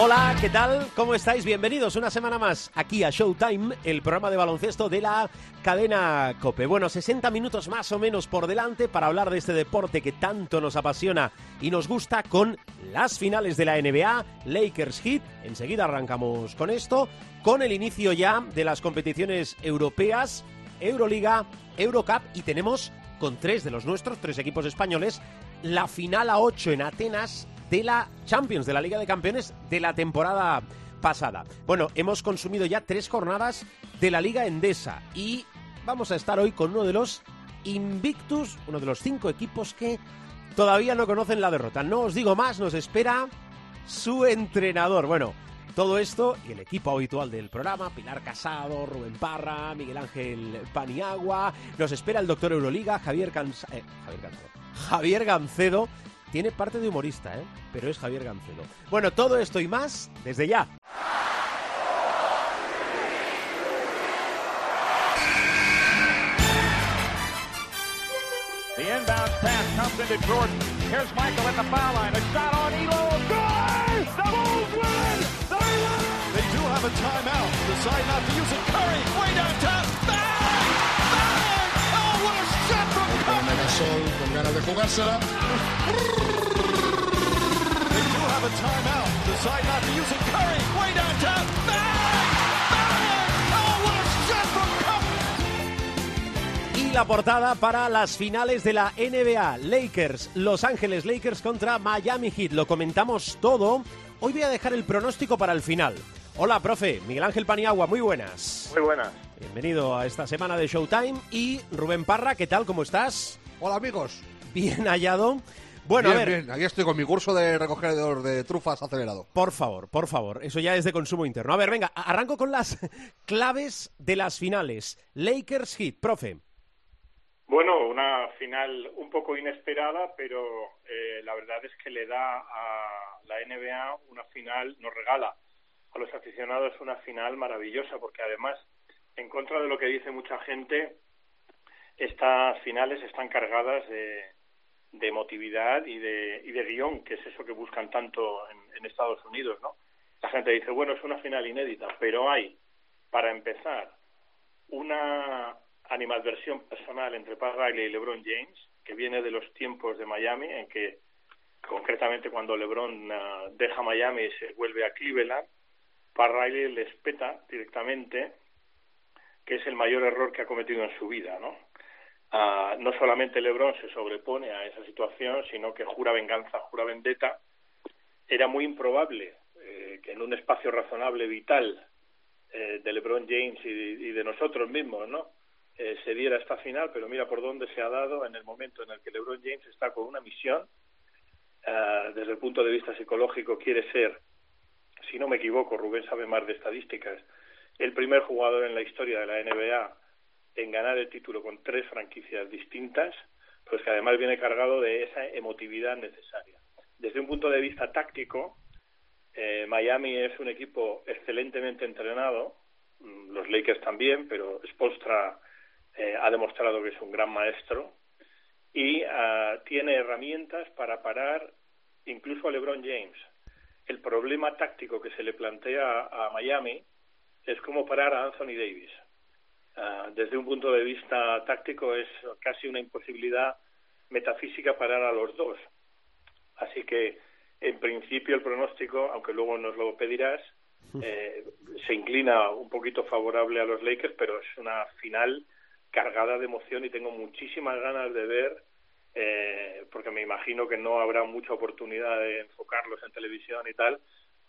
Hola, ¿qué tal? ¿Cómo estáis? Bienvenidos una semana más aquí a Showtime, el programa de baloncesto de la cadena Cope. Bueno, 60 minutos más o menos por delante para hablar de este deporte que tanto nos apasiona y nos gusta con las finales de la NBA, Lakers Heat. Enseguida arrancamos con esto, con el inicio ya de las competiciones europeas, Euroliga, Eurocup y tenemos con tres de los nuestros, tres equipos españoles, la final a 8 en Atenas de la Champions, de la Liga de Campeones de la temporada pasada. Bueno, hemos consumido ya tres jornadas de la Liga Endesa y vamos a estar hoy con uno de los Invictus, uno de los cinco equipos que todavía no conocen la derrota. No os digo más, nos espera su entrenador. Bueno, todo esto y el equipo habitual del programa, Pilar Casado, Rubén Parra, Miguel Ángel Paniagua, nos espera el doctor Euroliga, Javier, eh, Javier, Gancedo, tiene parte de humorista, ¿eh? Pero es Javier Gancedo. Bueno, todo esto y más desde ya. The inbound pass comes into Jordan. Here's Michael at the foul line. A shot on Elo. Good! The Bulls win! They win! They do have a timeout. Decide not to use it. Curry, way downtown. Bang! What a shot from Curry! Y la portada para las finales de la NBA. Lakers, Los Ángeles Lakers contra Miami Heat. Lo comentamos todo. Hoy voy a dejar el pronóstico para el final. Hola, profe. Miguel Ángel Paniagua, muy buenas. Muy buenas. Bienvenido a esta semana de Showtime. Y Rubén Parra, ¿qué tal? ¿Cómo estás? Hola amigos. Bien hallado. Bueno, bien, a ver, bien. Aquí estoy con mi curso de recogedor de trufas acelerado. por favor, por favor, eso ya es de consumo interno. A ver, venga, arranco con las claves de las finales. Lakers Heat, profe. Bueno, una final un poco inesperada, pero eh, la verdad es que le da a la NBA una final, nos regala a los aficionados una final maravillosa, porque además, en contra de lo que dice mucha gente, estas finales están cargadas de, de emotividad y de, y de guion, que es eso que buscan tanto en, en Estados Unidos, ¿no? La gente dice, bueno, es una final inédita, pero hay, para empezar, una animadversión personal entre Pat Riley y LeBron James, que viene de los tiempos de Miami, en que concretamente cuando LeBron ah, deja Miami y se vuelve a Cleveland, Pat Riley les peta directamente que es el mayor error que ha cometido en su vida, ¿no? Ah, no solamente LeBron se sobrepone a esa situación, sino que jura venganza, jura vendetta. Era muy improbable eh, que en un espacio razonable vital eh, de LeBron James y, de nosotros mismos, ¿no? Eh, se diera esta final, pero mira por dónde se ha dado en el momento en el que LeBron James está con una misión. ah, desde el punto de vista psicológico quiere ser, si no me equivoco, Rubén sabe más de estadísticas, el primer jugador en la historia de la NBA en ganar el título con tres franquicias distintas, pues que además viene cargado de esa emotividad necesaria. Desde un punto de vista táctico, eh, Miami es un equipo excelentemente entrenado, mm, los Lakers también, pero Spolstra eh, ha demostrado que es un gran maestro y ah, tiene herramientas para parar incluso a LeBron James. El problema táctico que se le plantea a Miami es cómo parar a Anthony Davis. Ah, desde un punto de vista táctico es casi una imposibilidad metafísica parar a los dos. Así que, en principio, el pronóstico, aunque luego nos lo pedirás, eh, se inclina un poquito favorable a los Lakers, pero es una final cargada de emoción y tengo muchísimas ganas de ver, eh, porque me imagino que no habrá mucha oportunidad de enfocarlos en televisión y tal,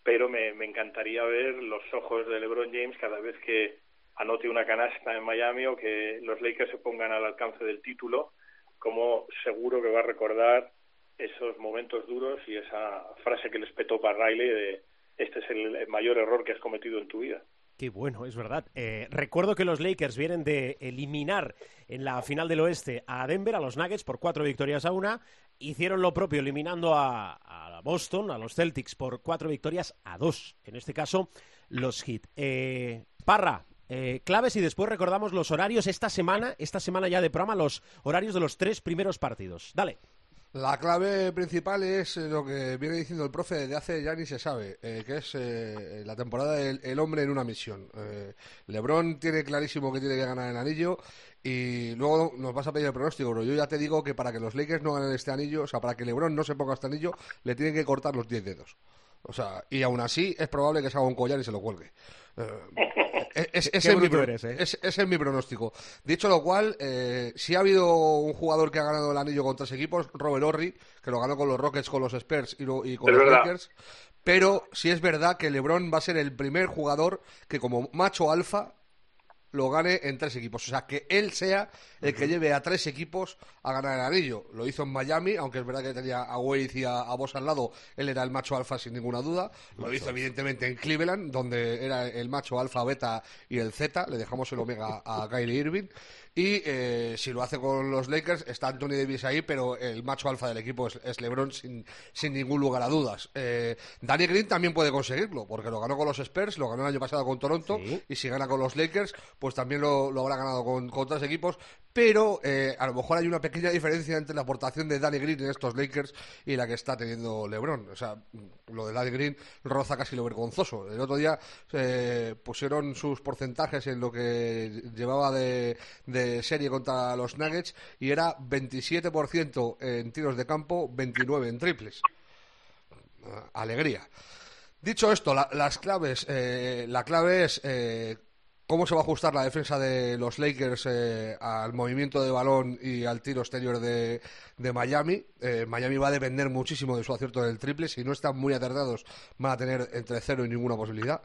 pero me, me encantaría ver los ojos de LeBron James cada vez que anote una canasta en Miami o que los Lakers se pongan al alcance del título, como seguro que va a recordar esos momentos duros y esa frase que les petó para Riley de este es el mayor error que has cometido en tu vida. Qué bueno, es verdad. Eh, recuerdo que los Lakers vienen de eliminar en la final del oeste a Denver, a los Nuggets, por cuatro victorias a una. Hicieron lo propio eliminando a, a Boston, a los Celtics, por cuatro victorias a dos. En este caso, los Heat. Eh, Parra, eh, claves y después recordamos los horarios esta semana, esta semana ya de programa, los horarios de los tres primeros partidos. Dale. La clave principal es lo que viene diciendo el profe de hace ya ni se sabe, eh, que es eh, la temporada del el hombre en una misión. Eh, Lebron tiene clarísimo que tiene que ganar el anillo y luego nos vas a pedir el pronóstico, pero yo ya te digo que para que los Lakers no ganen este anillo, o sea, para que Lebron no se ponga este anillo, le tienen que cortar los 10 dedos. O sea, y aún así es probable que se haga un collar y se lo cuelgue. Eh, es- ese, es eres, ¿eh? es- es mi pronóstico. Dicho lo cual, eh, si ha habido un jugador que ha ganado el anillo con tres equipos, Robert Horry, que lo ganó con los Rockets, con los Spurs y, lo- y con Es los verdad. Lakers. Pero sí es verdad que LeBron va a ser el primer jugador que como macho alfa lo gane en tres equipos. O sea, que él sea el que lleve a tres equipos a ganar el anillo. Lo hizo en Miami, aunque es verdad que tenía a Wade y a, a Boss al lado. Él era el macho alfa sin ninguna duda. Lo hizo evidentemente en Cleveland, donde era el macho alfa, beta y el Z. Le dejamos el omega a Kylie Irving. Y eh, si lo hace con los Lakers, está Anthony Davis ahí, pero el macho alfa del equipo es, es LeBron sin, sin ningún lugar a dudas. Eh, Danny Green también puede conseguirlo, porque lo ganó con los Spurs, lo ganó el año pasado con Toronto, Sí. y si gana con los Lakers, pues también lo, lo habrá ganado con, con otros equipos. Pero eh, a lo mejor hay una pequeña diferencia entre la aportación de Danny Green en estos Lakers y la que está teniendo LeBron. O sea, lo de Danny Green roza casi lo vergonzoso. El otro día eh, pusieron sus porcentajes en lo que llevaba de, de serie contra los Nuggets y era 27% en tiros de campo, 29 en triples. Alegría. Dicho esto, la- las claves, eh, la clave es eh, cómo se va a ajustar la defensa de los Lakers eh, al movimiento de balón y al tiro exterior de, Miami. Miami va a depender muchísimo de su acierto del triple. Si no están muy acertados, van a tener entre cero y ninguna posibilidad.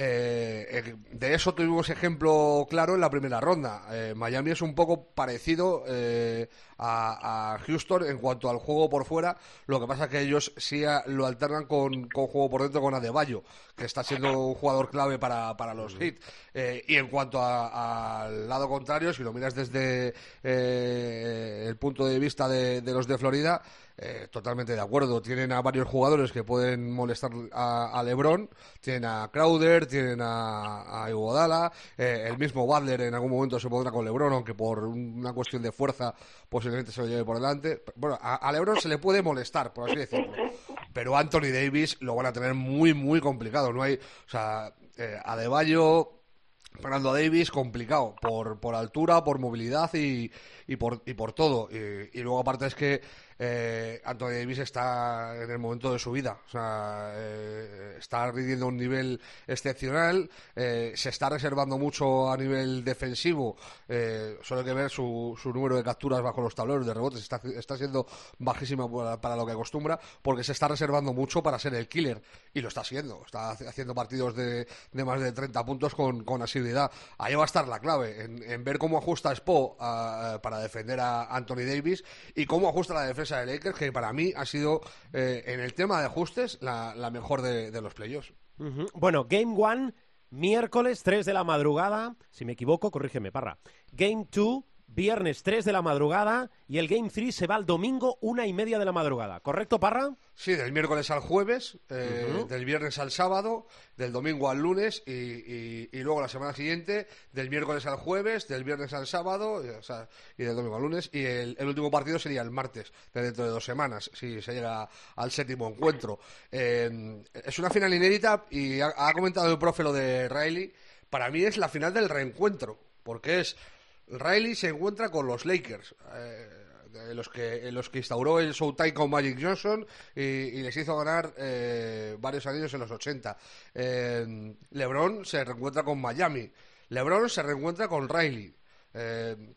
Eh, eh, de eso tuvimos ejemplo claro en la primera ronda. Eh, Miami es un poco parecido eh, a, a Houston en cuanto al juego por fuera. Lo que pasa es que ellos sí a- lo alternan con, con juego por dentro con Adebayo, que está siendo un jugador clave para, para los Heat. Eh, y en cuanto a- al lado contrario, si lo miras desde eh, el punto de vista de, de los de Florida, eh, totalmente de acuerdo. Tienen a varios jugadores que pueden molestar a, LeBron. Tienen a Crowder, tienen a, a eh, el mismo Butler en algún momento se pondrá con LeBron, aunque por una cuestión de fuerza posiblemente se lo lleve por delante. Bueno, a, a LeBron se le puede molestar, por así decirlo. Pero Anthony Davis lo van a tener muy, muy complicado. No hay, o sea, eh, Adebayo Fernando Davis complicado por, por altura, por movilidad y, y, por, y por todo. Y, y luego aparte es que eh, Anthony Davis está en el momento de su vida. O sea, eh, está rindiendo un nivel excepcional, eh, se está reservando mucho a nivel defensivo. Eh, solo hay que ver su, su número de capturas bajo los tableros de rebotes. Está, está siendo bajísima para, lo que acostumbra porque se está reservando mucho para ser el killer. Y lo está haciendo. Está haci- haciendo partidos de, de más de 30 puntos con, con asiduidad. Ahí va a estar la clave, en, en ver cómo ajusta Spo a- para defender a Anthony Davis y cómo ajusta la defensa de Lakers, que para mí ha sido, eh, en el tema de ajustes, la, la mejor de, los playoffs. Ujú. Bueno, Game One, miércoles 3 de la madrugada. Si me equivoco, corrígeme, Parra. Game 2, viernes 3 de la madrugada. Y el Game 3 se va el domingo, una y media de la madrugada. ¿Correcto, Parra? Sí, del miércoles al jueves, eh, del viernes al sábado, del domingo al lunes y, y- y luego la semana siguiente, del miércoles al jueves, del viernes al sábado y, o sea, y del domingo al lunes. Y el, el último partido sería el martes, de dentro de dos semanas, si se llega al séptimo encuentro. Eh, es una final inédita y ha, ha comentado el profe lo de Riley. Para mí es la final del reencuentro, porque es. Riley se encuentra con los Lakers. eh, de los que en los que instauró el Showtime con Magic Johnson y, y les hizo ganar eh, varios años en los 80. Eh, LeBron se reencuentra con Miami. LeBron se reencuentra con Riley. Eh,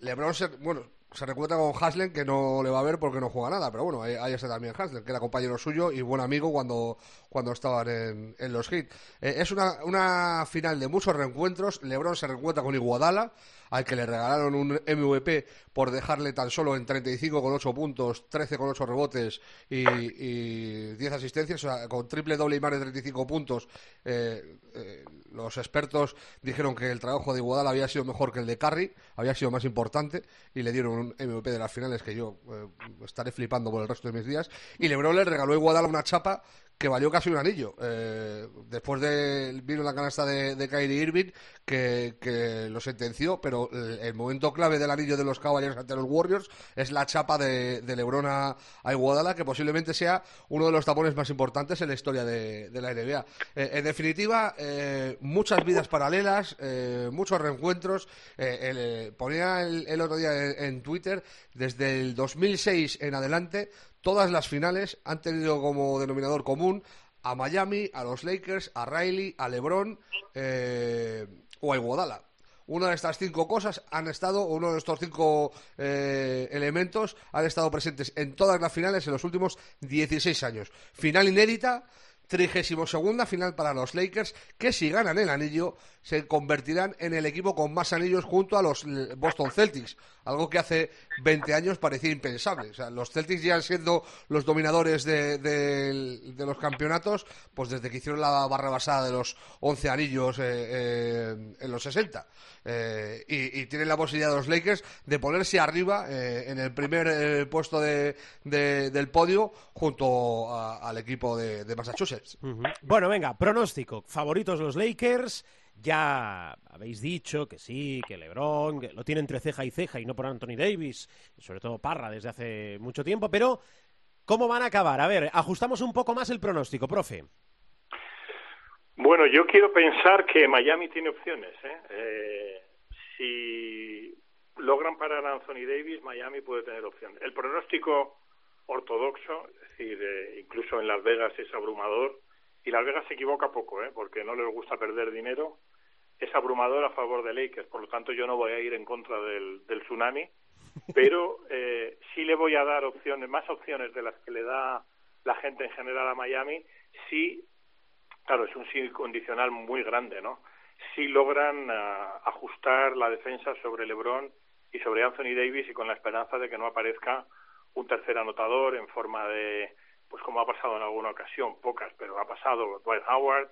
LeBron se, bueno, se recuerda con Haslen, que no le va a ver porque no juega nada, pero bueno, ahí, está también Haslen, que era compañero suyo y buen amigo cuando, cuando estaban en, en los hits. Eh, es una, una final de muchos reencuentros. Lebron se reencuentra con Iguodala, al que le regalaron un MVP por dejarle tan solo en 35,8 puntos, 13,8 rebotes y, y 10 asistencias, o sea, con triple doble y más de 35 puntos. Eh, eh, los expertos dijeron que el trabajo de Iguodala había sido mejor que el de Curry, había sido más importante y le dieron un MVP de las finales que yo eh, estaré flipando por el resto de mis días. Y LeBron le regaló a Iguodala una chapa que valió casi un anillo. Eh, después de vino la canasta de, de Kyrie Irving que, lo sentenció, pero el, momento clave del anillo de los Cavaliers ante los Warriors es la chapa de, de LeBron a, a Iguodala, que posiblemente sea uno de los tapones más importantes en la historia de, la NBA. Eh, en definitiva, eh, muchas vidas paralelas, muchos reencuentros. Ponía el, otro día en Twitter, desde el 2006 en adelante, todas las finales han tenido como denominador común a Miami, a los Lakers, a Riley, a LeBron eh, o a Iguodala. Una de estas cinco cosas han estado, uno de estos cinco eh, elementos han estado presentes en todas las finales en los últimos 16 años. Final inédita, trigésimo segunda final para los Lakers, que si ganan el anillo se convertirán en el equipo con más anillos junto a los Boston Celtics, algo que hace 20 años parecía impensable. O sea, los Celtics ya siendo los dominadores de, de- de los campeonatos, pues desde que hicieron la barra basada de los 11 anillos eh, eh, en los 60. Eh, y, tienen la posibilidad los Lakers de ponerse arriba eh, en el primer puesto de, de- del podio junto a- al equipo de, de Massachusetts. Bueno, venga, pronóstico. Favoritos los Lakers. Ya habéis dicho que sí, que LeBron que lo tiene entre ceja y ceja y no por Anthony Davis, sobre todo Parra desde hace mucho tiempo, pero ¿cómo van a acabar? A ver, ajustamos un poco más el pronóstico, profe. Bueno, yo quiero pensar que Miami tiene opciones. ¿eh? Eh, si logran parar a Anthony Davis, Miami puede tener opciones. El pronóstico ortodoxo, es decir, eh, incluso en Las Vegas es abrumador, y Las Vegas se equivoca poco, ¿eh? porque no les gusta perder dinero, es abrumador a favor de Lakers, por lo tanto yo no voy a ir en contra del, del tsunami, pero eh, sí le voy a dar opciones, más opciones de las que le da la gente en general a Miami, si Claro, es un sí condicional muy grande, ¿no? Si logran ah, ajustar la defensa sobre LeBron y sobre Anthony Davis y con la esperanza de que no aparezca un tercer anotador en forma de, pues como ha pasado en alguna ocasión, pocas, pero ha pasado Dwight Howard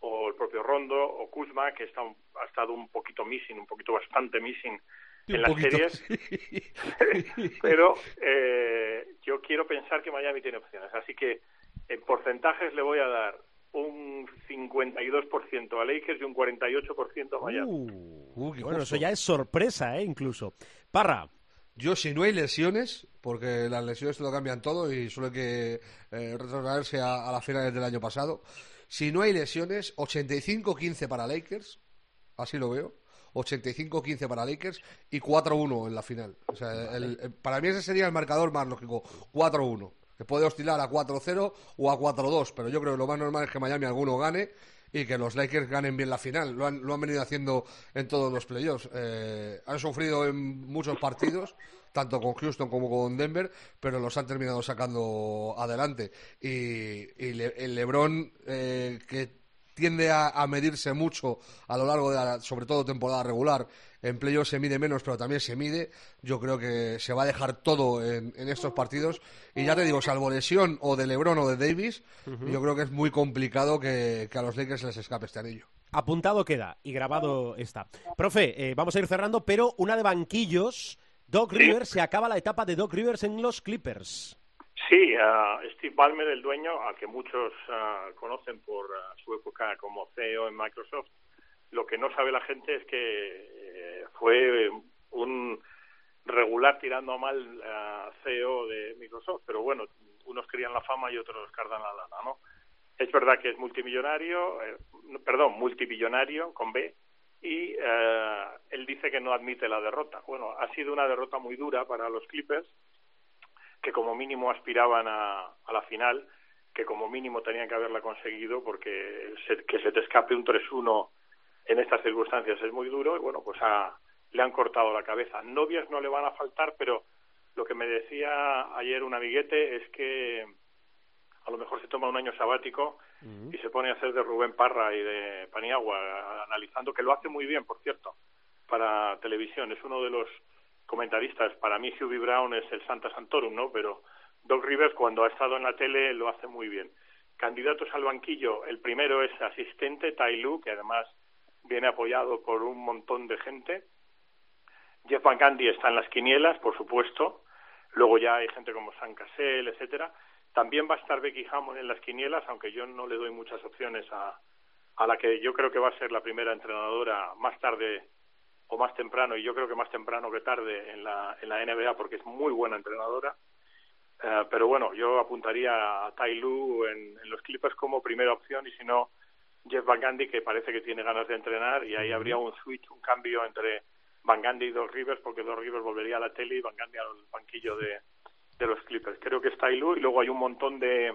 o el propio Rondo o Kuzma, que está un- ha estado un poquito missing, un poquito bastante missing en las poquito, series. pero eh, yo quiero pensar que Miami tiene opciones. Así que en porcentajes le voy a dar un 52% a Lakers y un 48% a Miami. Uh, qué bueno, eso ya es sorpresa, ¿eh? Incluso. Parra, Yo, si no hay lesiones, porque las lesiones te lo cambian todo y suele que eh, retrotraerse a, a las finales del año pasado. Si no hay lesiones, 85-15 para Lakers, así lo veo. 85-15 para Lakers y 4-1 en la final. O sea, el- el- para mí ese sería el marcador más lógico, 4-1. Que puede oscilar a 4-0 o a 4-2, pero yo creo que lo más normal es que Miami alguno gane y que los Lakers ganen bien la final. Lo han, lo han venido haciendo en todos los playoffs. Eh, han sufrido en muchos partidos, tanto con Houston como con Denver, pero los han terminado sacando adelante. Y, y Le- el LeBron, eh, que tiende a, a medirse mucho a lo largo de la, sobre todo temporada regular. En playoffs se mide menos, pero también se mide. Yo creo que se va a dejar todo en, en estos partidos. Y ya te digo, salvo lesión o de LeBron o de Davis, yo creo que es muy complicado que, que a los Lakers les escape este anillo. apuntado queda y grabado está. Profe, eh, vamos a ir cerrando, pero una de banquillos. Doc. Rivers, se acaba la etapa de Doc Rivers en los Clippers. Sí, ah, Steve Ballmer, el dueño, al que muchos ah, conocen por ah, su época como CEO en Microsoft, lo que no sabe la gente es que eh, fue un regular tirando a mal ah, CEO de Microsoft, pero bueno, unos querían la fama y otros cardan la lana, ¿no? Es verdad que es multimillonario, eh, perdón, multibillonario con B, y él dice que no admite la derrota. Bueno, ha sido una derrota muy dura para los Clippers, que como mínimo aspiraban a, a la final, que como mínimo tenían que haberla conseguido, porque se- que se te escape un 3-1 en estas circunstancias es muy duro, y bueno, pues ha, le han cortado la cabeza. Novias no le van a faltar, pero lo que me decía ayer un amiguete es que a lo mejor se toma un año sabático y se pone a hacer de Rubén Parra y de Paniagua, analizando, que lo hace muy bien, por cierto, para televisión. Es uno de los comentaristas. Para mí, Hubie Brown es el Santa Santorum, ¿no? Pero Doc Rivers, cuando ha estado en la tele, lo hace muy bien. Candidatos al banquillo, el primero es asistente, Tai Lu, que además viene apoyado por un montón de gente. Jeff Van Gundy está en las quinielas, por supuesto. Luego ya hay gente como San Cassell, etcétera. También va a estar Becky Hammond en las quinielas, aunque yo no le doy muchas opciones a, a la que yo creo que va a ser la primera entrenadora más tarde o más temprano, y yo creo que más temprano que tarde en la, en la NBA porque es muy buena entrenadora. Eh, pero bueno, yo apuntaría a Tai Lu en, en, los Clippers como primera opción y si no, Jeff Van Gundy, que parece que tiene ganas de entrenar, y ahí habría un switch, un cambio entre Van Gundy y Doc Rivers, porque Doc Rivers volvería a la tele y Van Gundy al banquillo de, de los Clippers. Creo que es Tai Lu y luego hay un montón de,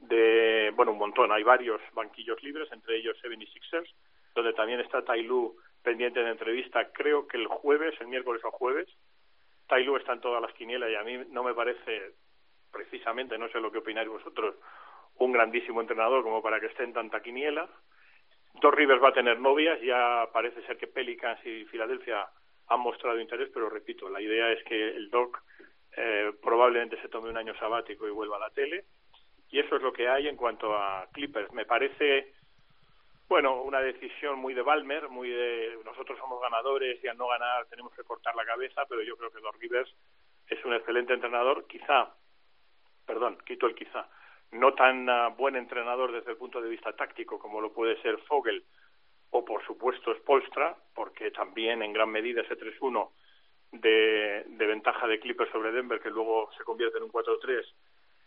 de, bueno, un montón, hay varios banquillos libres, entre ellos 76ers, donde también está Tai Lu pendiente de entrevista, creo que el jueves, el miércoles o jueves. Tai Lu está en todas las quinielas y a mí no me parece, precisamente, no sé lo que opináis vosotros, un grandísimo entrenador como para que esté en tanta quiniela. Dos Rivers va a tener novias, ya parece ser que Pelicans y Filadelfia han mostrado interés, pero repito, la idea es que el Doc eh, probablemente se tome un año sabático y vuelva a la tele. Y eso es lo que hay en cuanto a Clippers. Me parece, bueno, una decisión muy de Balmer, muy de nosotros somos ganadores y al no ganar tenemos que cortar la cabeza, pero yo creo que Doc Rivers es un excelente entrenador, quizá, perdón, quito el quizá, no tan uh, buen entrenador desde el punto de vista táctico como lo puede ser Fogel o por supuesto Spolstra, porque también en gran medida ese 3-1 de, de ventaja de Clippers sobre Denver, que luego se convierte en un 4-3,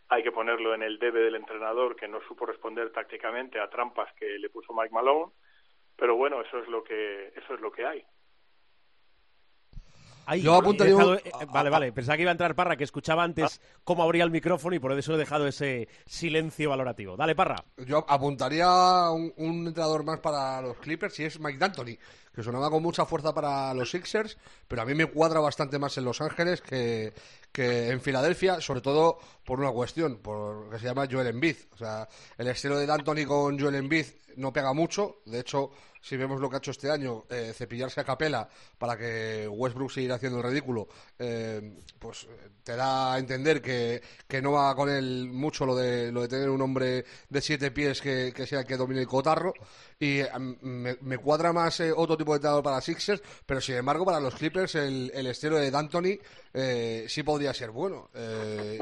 hay que ponerlo en el debe del entrenador que no supo responder tácticamente a trampas que le puso Mike Malone, pero bueno, eso es lo que eso es lo que hay. Ahí, Yo apuntaría... Dejado, eh, vale, vale. Pensaba que iba a entrar Parra, que escuchaba antes ah. cómo abría el micrófono y por eso he dejado ese silencio valorativo. Dale, Parra. Yo apuntaría un, un entrenador más para los Clippers y es Mike D'Antoni, que sonaba con mucha fuerza para los Sixers, pero a mí me cuadra bastante más en Los Ángeles que, que en Filadelfia, sobre todo por una cuestión, por que se llama Joel Embiid. O sea, el estilo de D'Antoni con Joel Embiid no pega mucho. De hecho, si vemos lo que ha hecho este año, eh, cepillarse a capela para que Westbrook siga haciendo el ridículo, eh, pues te da a entender que, que, no va con él mucho lo de, lo de tener un hombre de siete pies que, que sea el que domine el cotarro. Y eh, me, me, cuadra más eh, otro tipo de entrenador para Sixers, pero sin embargo, para los Clippers, el, el estilo de D'Antoni eh, sí podría ser bueno. Eh,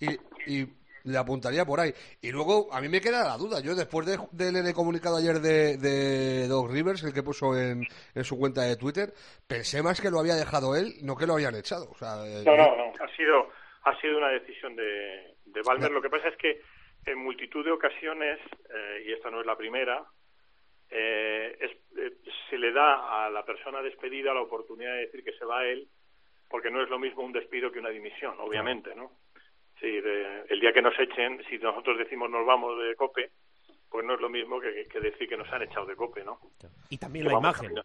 y, y, y le apuntaría por ahí. Y luego, a mí me queda la duda. Yo, después de, del comunicado ayer de, de Doc Rivers, el que puso en, en, su cuenta de Twitter, pensé más que lo había dejado él, no que lo habían echado. O sea, eh, no, no, no. Ha sido, ha sido una decisión de, de Balmer. Lo que pasa es que en multitud de ocasiones, eh, y esta no es la primera, eh, es, eh, se le da a la persona despedida la oportunidad de decir que se va a él, porque no es lo mismo un despido que una dimisión, obviamente, ¿no? Sí, de, el día que nos echen, si nosotros decimos nos vamos de COPE, pues no es lo mismo que, que decir que nos han echado de COPE, ¿no? Y también que la imagen. Camino,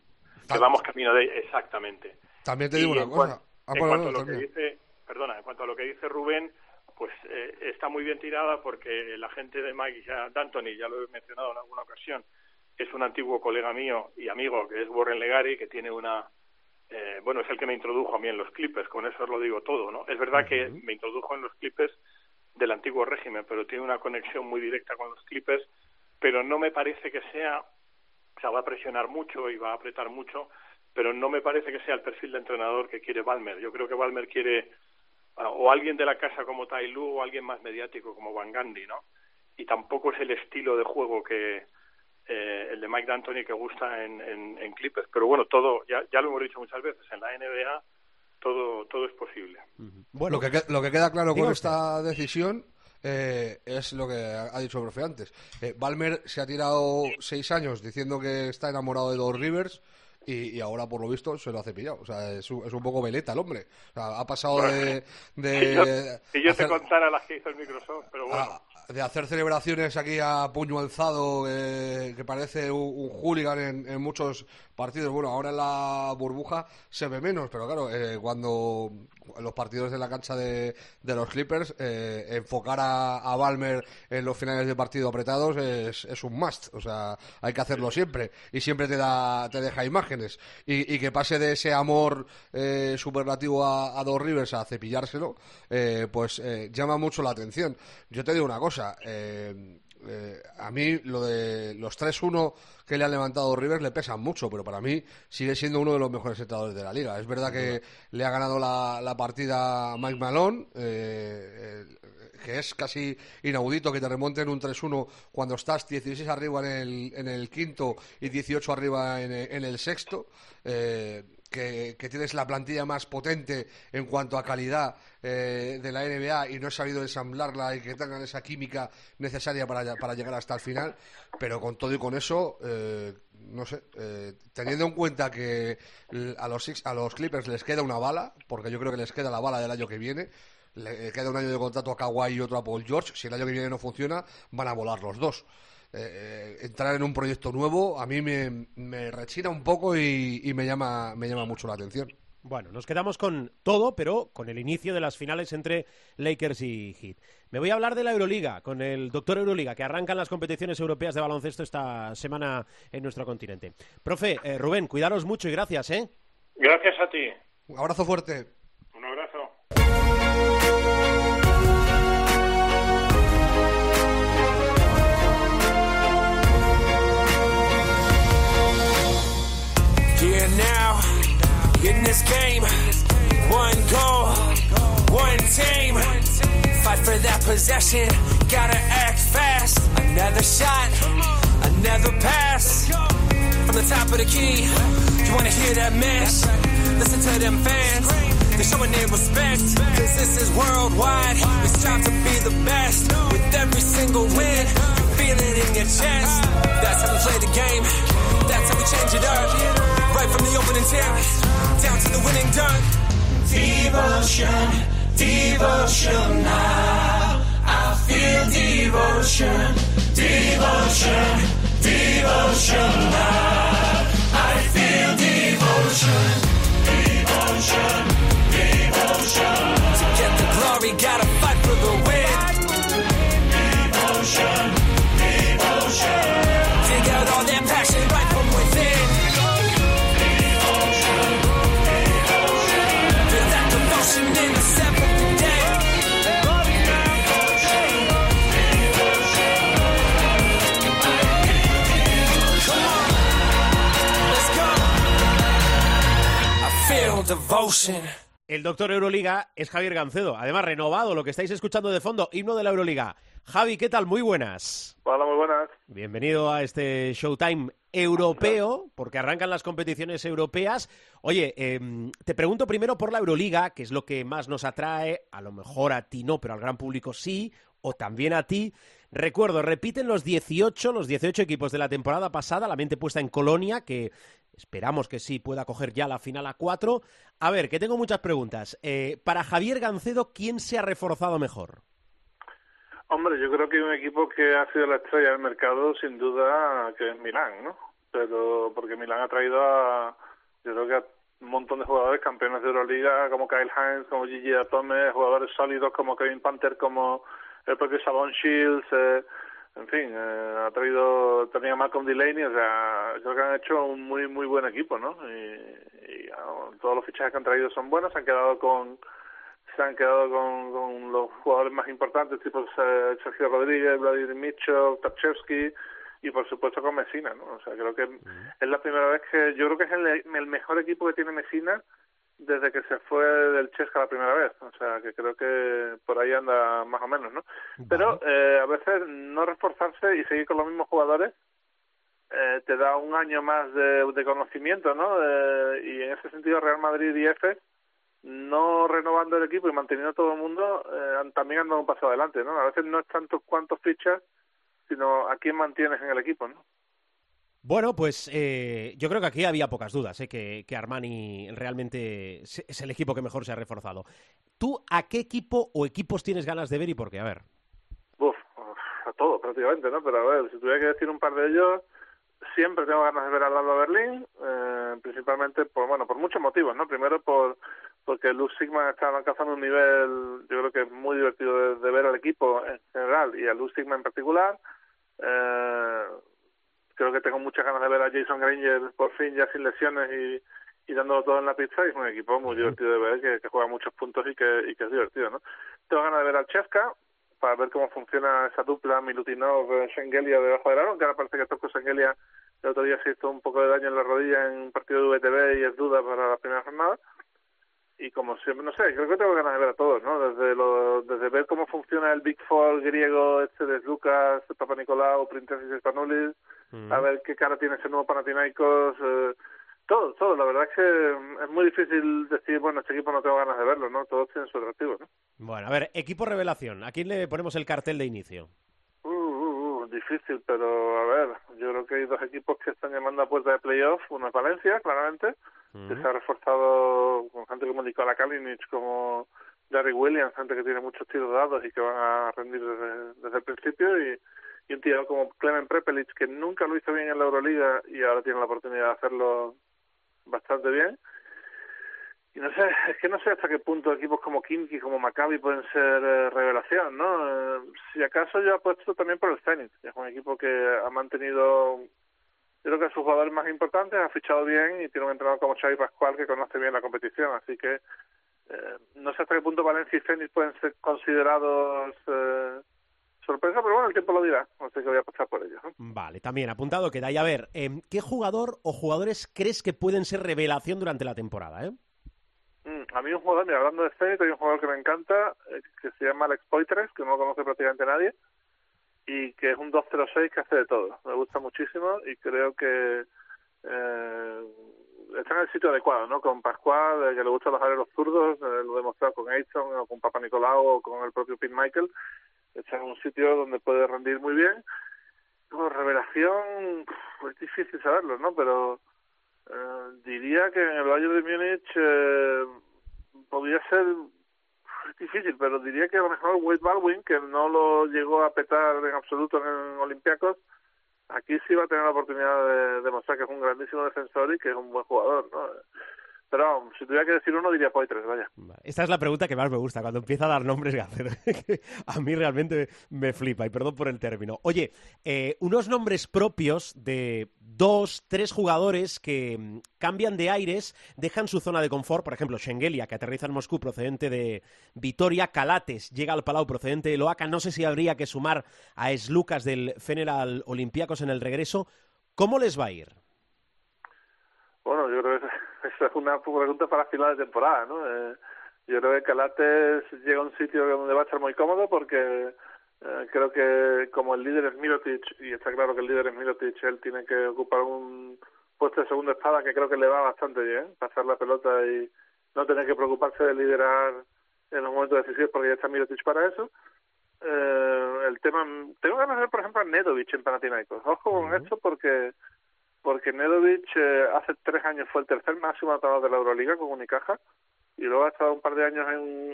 que vamos camino de... Exactamente. También te digo y una cosa. Ah, en cuanto a lo que dice, perdona, en cuanto a lo que dice Rubén, pues eh, está muy bien tirada porque la gente de Mike ya, D'Antoni, ya lo he mencionado en alguna ocasión, es un antiguo colega mío y amigo que es Warren Legari, que tiene una eh, bueno, es el que me introdujo a mí en los Clippers, con eso os lo digo todo, ¿no? Es verdad que me introdujo en los Clippers del antiguo régimen, pero tiene una conexión muy directa con los Clippers, pero no me parece que sea, o sea, va a presionar mucho y va a apretar mucho, pero no me parece que sea el perfil de entrenador que quiere Balmer. Yo creo que Balmer quiere o alguien de la casa como Tai Lu o alguien más mediático como Van Gandhi, ¿no? Y tampoco es el estilo de juego que, eh, el de Mike D'Antoni que gusta en, en, en, Clippers. Pero bueno, todo, ya, ya lo hemos dicho muchas veces, en la NBA todo, todo es posible. Bueno, lo que, lo que queda claro con esta decisión eh, es lo que ha dicho el profe antes. Eh, Balmer se ha tirado seis años diciendo que está enamorado de los Rivers. Y, y, ahora, por lo visto, se lo ha cepillado. O sea, es un, es un poco veleta el hombre. O sea, ha pasado de... de si yo, si yo hacer... te contara las que hizo el Microsoft, pero bueno... Ah, de hacer celebraciones aquí a puño alzado, eh, que parece un, un hooligan en, en muchos partidos. Bueno, ahora en la burbuja se ve menos, pero claro, eh, cuando los partidos de la cancha de, de los Clippers, eh, enfocar a, a Balmer en los finales de partido apretados es, es un must. O sea, hay que hacerlo siempre. Y siempre te da te deja imágenes. Y, que pase de ese amor eh, superlativo a, a Dos Rivers a cepillárselo, eh, pues llama mucho la atención. Yo te digo una cosa. Eh, eh, a mí lo de los 3-1 que le han levantado Rivers le pesan mucho, pero para mí sigue siendo uno de los mejores entrenadores de la liga. Es verdad que le ha ganado la, la partida Mike Malone, eh, eh, que es casi inaudito que te remonten un 3-1 cuando estás 16 arriba en el, en el quinto y 18 arriba en el, en el sexto. eh, que, que tienes la plantilla más potente en cuanto a calidad eh, de la NBA y no he sabido ensamblarla y que tengan esa química necesaria para, para llegar hasta el final, pero con todo y con eso, eh, no sé, eh, teniendo en cuenta que a los, a los Clippers les queda una bala, porque yo creo que les queda la bala del año que viene, le queda un año de contrato a Kawhi y otro a Paul George, si el año que viene no funciona, van a volar los dos. Eh, eh, entrar en un proyecto nuevo a mí me, me rechina un poco y, y me llama me llama mucho la atención. Bueno, nos quedamos con todo, pero con el inicio de las finales entre Lakers y Heat. Me voy a hablar de la Euroliga, con el doctor Euroliga, que arrancan las competiciones europeas de baloncesto esta semana en nuestro continente. Profe, eh, Rubén, cuidaros mucho y gracias, ¿eh? Gracias a ti. Un abrazo fuerte. In this game, one goal, one team. Fight for that possession, gotta act fast. Another shot, another pass. From the top of the key, you wanna hear that mess? Listen to them fans, they're showing their respect. Cause this is worldwide, we strive to be the best. With every single win, you feel it in your chest. That's how we play the game, that's how we change it up. Right from the opening tip, down to the winning dunk. Devotion, devotion now. I feel devotion, devotion, devotion now. I feel devotion, devotion, devotion. To get the glory, gotta fight for the win. El doctor Euroliga es Javier Gancedo, además renovado, lo que estáis escuchando de fondo, himno de la Euroliga. Javi, ¿qué tal? Muy buenas. Hola, muy buenas. Bienvenido a este Showtime europeo, porque arrancan las competiciones europeas. Oye, em, te pregunto primero por la Euroliga, que es lo que más nos atrae, a lo mejor a ti no, pero al gran público sí, o también a ti. Recuerdo, repiten los 18, los 18 equipos de la temporada pasada, la mente puesta en Colonia, que esperamos que sí pueda coger ya la final a 4. A ver, que tengo muchas preguntas. Eh, para Javier Gancedo, ¿quién se ha reforzado mejor? Hombre, yo creo que un equipo que ha sido la estrella del mercado, sin duda, que es Milán, ¿no? Pero porque Milán ha traído a, yo creo que a un montón de jugadores campeones de Euroliga, como Kyle Hines, como Gigi Atome, jugadores sólidos como Kevin Panther, como el propio Savon Shields, eh, en fin, eh, ha traído también a Malcolm Delaney, o sea, creo que han hecho un muy, muy buen equipo, ¿no? Y, y, ah, todos los fichajes que han traído son buenos, se han quedado con se han quedado con, con los jugadores más importantes, tipo eh, Sergio Rodríguez, Vladimir Mitchell, Tarchevsky y por supuesto con Messina, ¿no? O sea, creo que es la primera vez que yo creo que es el, el mejor equipo que tiene Messina desde que se fue del Chesca la primera vez, o sea, que creo que por ahí anda más o menos, ¿no? Pero eh, a veces no reforzarse y seguir con los mismos jugadores eh, te da un año más de, de conocimiento, ¿no? Eh, y en ese sentido Real Madrid y F no renovando el equipo y manteniendo todo el mundo, eh, también han dado un paso adelante, ¿no? A veces no es tanto cuántos fichas, sino a quién mantienes en el equipo, ¿no? Bueno, pues eh, yo creo que aquí había pocas dudas, ¿eh? que, que Armani realmente es el equipo que mejor se ha reforzado. ¿Tú a qué equipo o equipos tienes ganas de ver y por qué? A ver. A todos prácticamente, ¿no? Pero a ver, si tuviera que decir un par de ellos, siempre tengo ganas de ver a Lalo Berlín, eh, principalmente por, bueno, por muchos motivos, ¿no? Primero por porque Luz Sigma está alcanzando un nivel, yo creo que es muy divertido de, ver al equipo en general y a Luz Sigma en particular. Eh, creo que tengo muchas ganas de ver a Jason Granger por fin ya sin lesiones y, y dándolo todo en la pista. Y es un equipo muy divertido de ver que, juega muchos puntos y que, y que es divertido, ¿no? Tengo ganas de ver al Chesca para ver cómo funciona esa dupla Milutinov-Schengelia debajo del aro, que ahora parece que Tosco Schengelia el otro día se hizo un poco de daño en la rodilla en un partido de VTB y es duda para la primera jornada y como siempre, no sé, creo que tengo ganas de ver a todos, ¿no? Desde lo, desde ver cómo funciona el Big Four griego, este de Lucas, Papa Nicolau, Printesis Spanoulis, mm. a ver qué cara tiene ese nuevo Panathinaikos, eh, todo, todo. La verdad es que es muy difícil decir, bueno, este equipo no tengo ganas de verlo, ¿no? Todos tienen su atractivo, ¿no? Bueno, a ver, equipo revelación, ¿a quién le ponemos el cartel de inicio? Uh, uh, uh, difícil, pero a ver, yo creo que hay dos equipos que están llamando a puerta de playoff, uno es Valencia, claramente, que se ha reforzado con gente como Nikola Kalinic, como Gary Williams, gente que tiene muchos tiros dados y que van a rendir desde, el principio, y, y, un tío como Clement Prepelic, que nunca lo hizo bien en la Euroliga y ahora tiene la oportunidad de hacerlo bastante bien. Y no sé, es que no sé hasta qué punto equipos como Kimki, como Maccabi pueden ser eh, revelación, ¿no? Eh, si acaso yo apuesto también por el Zenit, es un equipo que ha mantenido yo creo que sus jugadores más importantes ha fichado bien y tiene un entrenador como Xavi Pascual que conoce bien la competición, así que eh, no sé hasta qué punto Valencia y Zenit pueden ser considerados eh, sorpresa, pero bueno, el tiempo lo dirá, no sé que voy a pasar por ello. Vale, también apuntado queda. Y a ver, eh, ¿qué jugador o jugadores crees que pueden ser revelación durante la temporada? Eh? Mm, a mí un jugador, mira, hablando de Zenit, hay un jugador que me encanta, eh, que se llama Alex Poitres, que no lo conoce prácticamente nadie, y que es un 2-0-6 que hace de todo. Me gusta muchísimo y creo que eh, está en el sitio adecuado, ¿no? Con Pascual, que le gusta bajar los zurdos, eh, lo he demostrado con Aiton o con Papa Nicolau o con el propio Pete Michael. Está en un sitio donde puede rendir muy bien. Como revelación, es difícil saberlo, ¿no? Pero eh, diría que en el Valle de Múnich eh, podría ser difícil, pero diría que a lo mejor Wade Baldwin, que no lo llegó a petar en absoluto en Olympiacos, aquí sí va a tener la oportunidad de demostrar que es un grandísimo defensor y que es un buen jugador, ¿no? Pero si tuviera que decir uno, diría Poitres, vaya. Esta es la pregunta que más me gusta, cuando empieza a dar nombres que a mí realmente me flipa, y perdón por el término. Oye, eh, unos nombres propios de dos, tres jugadores que mm, cambian de aires, dejan su zona de confort, por ejemplo, Schengelia, que aterriza en Moscú procedente de Vitoria, Calates llega al Palau procedente de Loaca, no sé si habría que sumar a Eslucas del Feneral Olympiacos en el regreso. ¿Cómo les va a ir? Bueno, yo creo que esa es una pregunta para final de temporada, ¿no? Eh, yo creo que Calates llega a un sitio donde va a estar muy cómodo porque eh, creo que como el líder es Mirotic, y está claro que el líder es Mirotic, él tiene que ocupar un puesto de segunda espada que creo que le va bastante bien, pasar la pelota y no tener que preocuparse de liderar en los momentos decisivos porque ya está Mirotic para eso. Eh, el tema, tengo ganas de ver por ejemplo a Nedovic en Panathinaikos. Ojo con esto porque porque Nedovic eh, hace tres años fue el tercer máximo anotador de la Euroliga con Unicaja y luego ha estado un par de años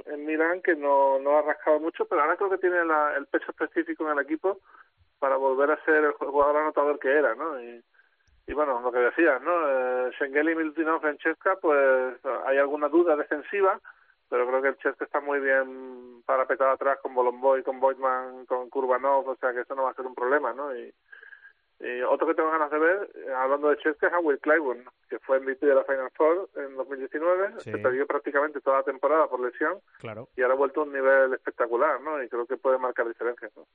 en, Milán que no, no ha rascado mucho, pero ahora creo que tiene el peso específico en el equipo para volver a ser el jugador anotador que era, ¿no? Y, bueno, lo que decías, ¿no? Eh, Schengeli, Miltinov, Francesca, pues hay alguna duda defensiva, pero creo que el Chesca está muy bien parapetado atrás con Bolomboy, con Boydman, con Kurbanov, o sea que eso no va a ser un problema, ¿no? Y, y otro que tengo ganas de ver, eh, hablando de Chester, es a Will Clyburn, que fue MVP de la Final Four en 2019, se perdió prácticamente toda la temporada por lesión claro. y ahora ha vuelto a un nivel espectacular, ¿no? Y creo que puede marcar diferencias, ¿no?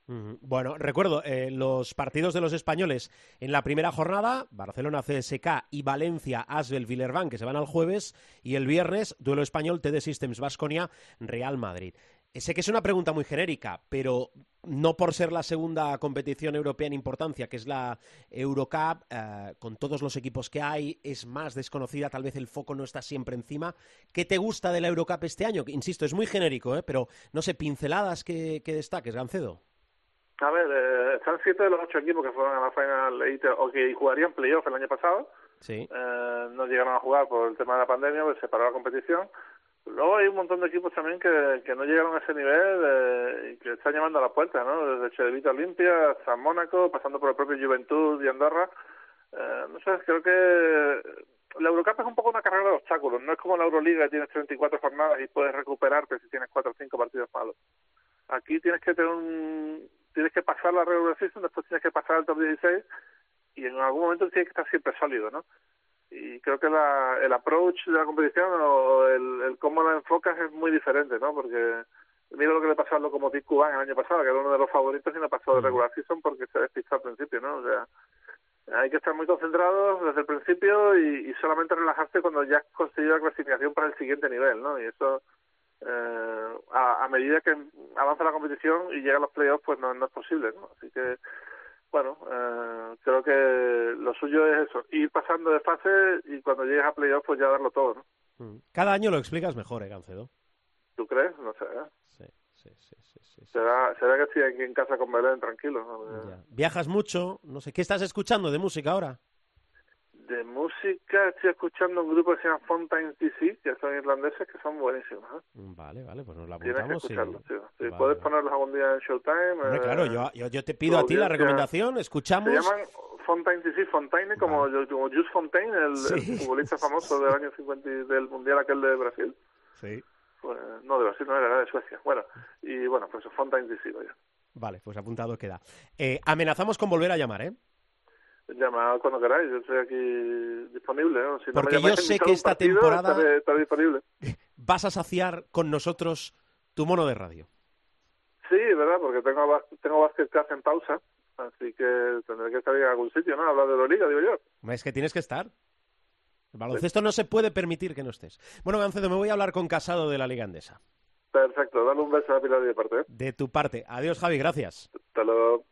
Bueno, recuerdo eh, los partidos de los españoles en la primera jornada, Barcelona CSK y Valencia Asbel Villerban, que se van al jueves, y el viernes, duelo español TD Systems Basconia Real Madrid. Sé que es una pregunta muy genérica, pero no por ser la segunda competición europea en importancia, que es la Eurocup, eh, con todos los equipos que hay, es más desconocida, tal vez el foco no está siempre encima. ¿Qué te gusta de la Eurocup este año? Insisto, es muy genérico, ¿eh? pero no sé, pinceladas que, que destaques, Gancedo. A ver, eh, están siete de los ocho equipos que fueron a la Final Eight o que jugarían playoff el año pasado. Sí. Eh, no llegaron a jugar por el tema de la pandemia, pues se paró la competición. Luego hay un montón de equipos también que, que no llegaron a ese nivel eh, y que están llamando a la puerta, ¿no? Desde Chedevita Olimpia hasta Mónaco, pasando por el propio Juventud y Andorra. Eh, no sé, creo que la Eurocup es un poco una carrera de obstáculos. No es como la Euroliga, tienes 34 jornadas y puedes recuperarte si tienes 4 o 5 partidos malos. Aquí tienes que tener tienes que pasar la regular season, después tienes que pasar el top 16 y en algún momento tienes que estar siempre sólido, ¿no? Y creo que la, el approach de la competición o el, el cómo la enfocas es muy diferente, ¿no? Porque mira lo que le pasó al Lokomotiv Cuban el año pasado, que era uno de los favoritos y no pasó de regular season porque se despistó al principio, ¿no? O sea, hay que estar muy concentrados desde el principio y, y solamente relajarse cuando ya has conseguido la clasificación para el siguiente nivel, ¿no? Y eso, eh, a, a medida que avanza la competición y llegan los playoffs, pues no, no es posible, ¿no? Así que bueno, eh, creo que lo suyo es eso, ir pasando de fase y cuando llegues a playoff pues ya darlo todo, ¿no? Mm. Cada año lo explicas mejor, ¿eh, Gancedo? ¿Tú crees? No sé, ¿eh? Sí, sí, sí, sí, sí, sí. ¿Será, será que estoy aquí en casa con Belén tranquilo, ¿no? Ya. Viajas mucho, no sé, ¿qué estás escuchando de música ahora? De música estoy escuchando un grupo que se llama Fontaine's DC, que son irlandeses, que son buenísimos, ¿eh? Mm, Vale, vale, pues nos la Tienes que apuntamos. escucharlos, tío. Si Vale, puedes vale. ponerlos algún día en Showtime... Hombre, eh, claro, yo, yo, yo te pido a ti la recomendación, escuchamos... Se llaman Fontaine DC, Fontaine, como, como Jules Fontaine, el, Sí. el futbolista famoso del año 50 y del Mundial aquel de Brasil. Sí. Pues, no, de Brasil no era, era de Suecia. Bueno, y bueno, pues Fontaine DC, vaya. Vale, pues apuntado queda. Eh, amenazamos con volver a llamar, ¿eh? Llamad cuando queráis, yo estoy aquí disponible. ¿no? Si no Porque yo llamáis a sé que esta partido, temporada- Estaré, estaré disponible. Vas a saciar con nosotros tu mono de radio. Sí, verdad, porque tengo, tengo Basket Cast en pausa, así que tendré que estar en algún sitio, ¿no? Hablar de la liga, digo yo. Es que tienes que estar. El baloncesto no se puede permitir que no estés. Bueno, Gancedo, me voy a hablar con Casado de la Liga Andesa. Perfecto, dale un beso a Pilar de parte. ¿eh? De tu parte. Adiós, Javi, gracias. Hasta luego.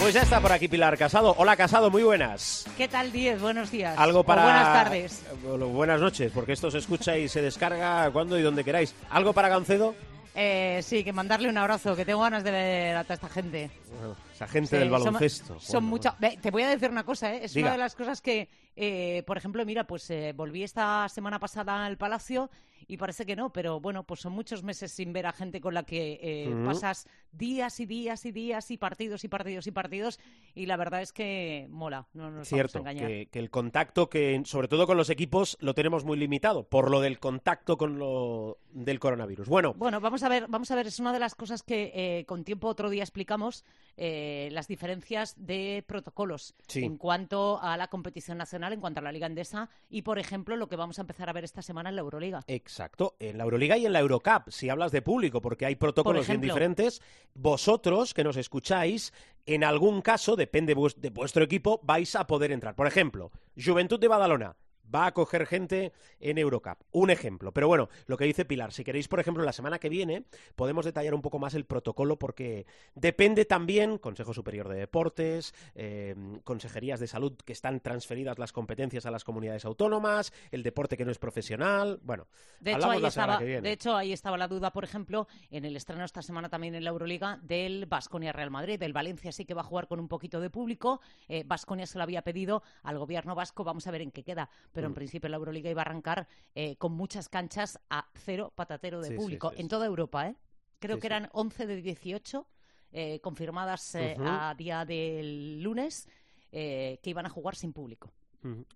Pues ya está por aquí Pilar Casado. Hola, Casado, muy buenas. ¿Qué tal, Diez? Buenos días. Algo O para... buenas tardes. Buenas noches, porque esto se escucha y se descarga cuando y donde queráis. ¿Algo para Gancedo? Eh, sí, que mandarle un abrazo, que tengo ganas de ver a toda esta gente. Bueno, esa gente Sí, del son- baloncesto. Son, Bueno, muchas. Te voy a decir una cosa, ¿eh? es Diga. una de las cosas que, eh, por ejemplo, mira, pues eh, volví esta semana pasada al Palacio y parece que no, pero bueno, pues son muchos meses sin ver a gente con la que eh, pasas días y días y días y partidos y partidos y partidos y la verdad es que mola, no nos vamos a Cierto, que, que el contacto, que sobre todo con los equipos, lo tenemos muy limitado, por lo del contacto con lo del coronavirus. Bueno, Bueno, vamos a ver, vamos a ver, es una de las cosas que eh, con tiempo otro día explicamos, eh, las diferencias de protocolos Sí. en cuanto a la competición nacional, en cuanto a la Liga Endesa y, por ejemplo, lo que vamos a empezar a ver esta semana en la Euroliga. Exacto, en la Euroliga y en la Eurocup, si hablas de público, porque hay protocolos bien diferentes, vosotros que nos escucháis, en algún caso, depende de vuestro equipo, vais a poder entrar. Por ejemplo, Juventud de Badalona va a coger gente en Eurocup. Un ejemplo. Pero bueno, lo que dice Pilar, si queréis, por ejemplo, la semana que viene, podemos detallar un poco más el protocolo porque depende también Consejo Superior de Deportes, eh, consejerías de salud que están transferidas las competencias a las comunidades autónomas, el deporte que no es profesional. Bueno, De hecho, hablamos ahí la semana estaba, que viene. de hecho, ahí estaba la duda, por ejemplo, en el estreno esta semana también en la Euroliga del Basconia Real Madrid. Del Valencia sí que va a jugar con un poquito de público. Basconia se lo había pedido al gobierno vasco. Vamos a ver en qué queda. Pero Mm. en principio la Euroliga iba a arrancar eh, con muchas canchas a cero patatero de Sí, público. sí, sí. en toda Europa, ¿eh? Creo que eran 11 de 18 eh, confirmadas eh, a día del lunes que iban a jugar sin público.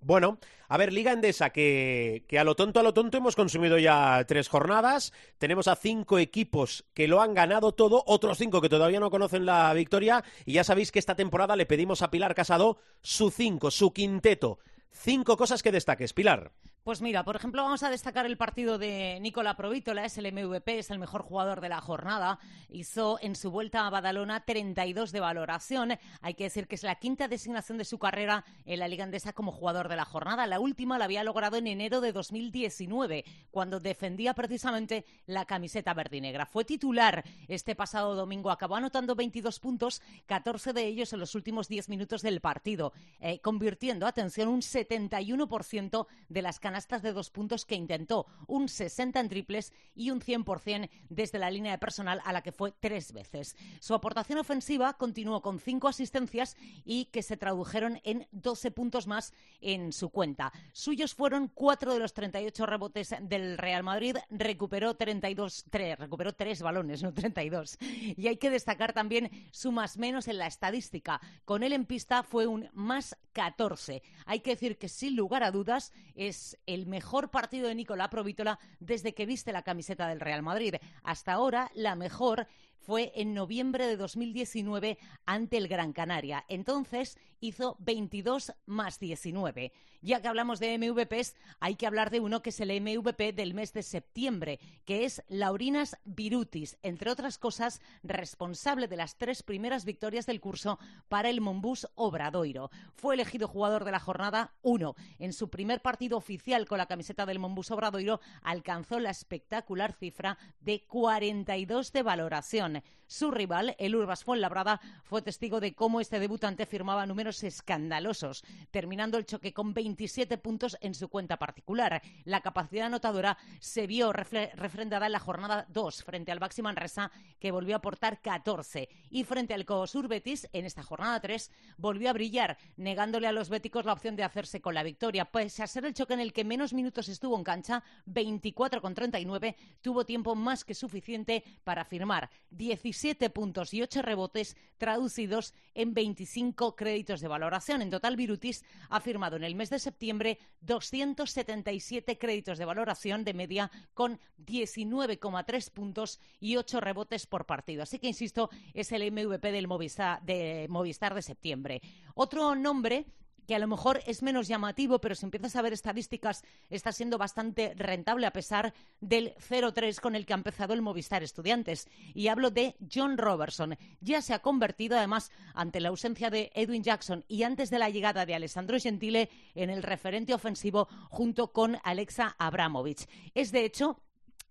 Bueno, a ver, Liga Endesa, que, que a lo tonto, a lo tonto hemos consumido ya tres jornadas. Tenemos a cinco equipos que lo han ganado todo, otros cinco que todavía no conocen la victoria. Y ya sabéis que esta temporada le pedimos a Pilar Casado su cinco, su quinteto. Cinco cosas que destaques, Pilar. Pues mira, por ejemplo, vamos a destacar el partido de Nicola Provítola, es el MVP, es el mejor jugador de la jornada. Hizo en su vuelta a Badalona 32 de valoración. Hay que decir que es la quinta designación de su carrera en la Liga Andesa como jugador de la jornada. La última la había logrado en enero de 2019, cuando defendía precisamente la camiseta verde y negra. Fue titular este pasado domingo, acabó anotando 22 puntos, 14 de ellos en los últimos 10 minutos del partido, eh, convirtiendo, atención, un 71% de las canastas canastas de dos puntos que intentó, un 60 en triples y un 100% desde la línea de personal a la que fue tres veces. Su aportación ofensiva continuó con cinco asistencias y que se tradujeron en 12 puntos más en su cuenta. Suyos fueron cuatro de los 38 rebotes del Real Madrid, recuperó 32, tres, recuperó tres balones, no 32. Y hay que destacar también su más menos en la estadística. Con él en pista fue un más 14. Hay que decir que sin lugar a dudas es el mejor partido de Nicolás Provítola desde que viste la camiseta del Real Madrid. Hasta ahora la mejor fue en noviembre de 2019 ante el Gran Canaria. Entonces hizo 22 más 19. Ya que hablamos de MVPs, hay que hablar de uno que es el MVP del mes de septiembre, que es Laurinas Virutis, entre otras cosas, responsable de las tres primeras victorias del curso para el Monbus Obradoiro. Fue elegido jugador de la jornada 1. En su primer partido oficial con la camiseta del Monbus Obradoiro alcanzó la espectacular cifra de 42 de valoración. Su rival, el Urbas Fuenlabrada, fue testigo de cómo este debutante firmaba números escandalosos, terminando el choque con 27 puntos en su cuenta particular. La capacidad anotadora se vio refrendada en la jornada 2 frente al Baxi Manresa, que volvió a aportar 14. Y frente al Coosur Betis, en esta jornada 3, volvió a brillar, negándole a los béticos la opción de hacerse con la victoria. Pese a ser el choque en el que menos minutos estuvo en cancha, 24 con 39, tuvo tiempo más que suficiente para firmar 17 puntos y 8 rebotes traducidos en 25 créditos de valoración. En total, Virutis ha firmado en el mes de septiembre 277 créditos de valoración de media con 19,3 puntos y 8 rebotes por partido. Así que, insisto, es el MVP del Movistar de, Movistar de septiembre. Otro nombre que a lo mejor es menos llamativo, pero si empiezas a ver estadísticas, está siendo bastante rentable a pesar del 0-3 con el que ha empezado el Movistar Estudiantes. Y hablo de John Robertson. Ya se ha convertido, además, ante la ausencia de Edwin Jackson y antes de la llegada de Alessandro Gentile, en el referente ofensivo junto con Alexa Abramovich. Es, de hecho,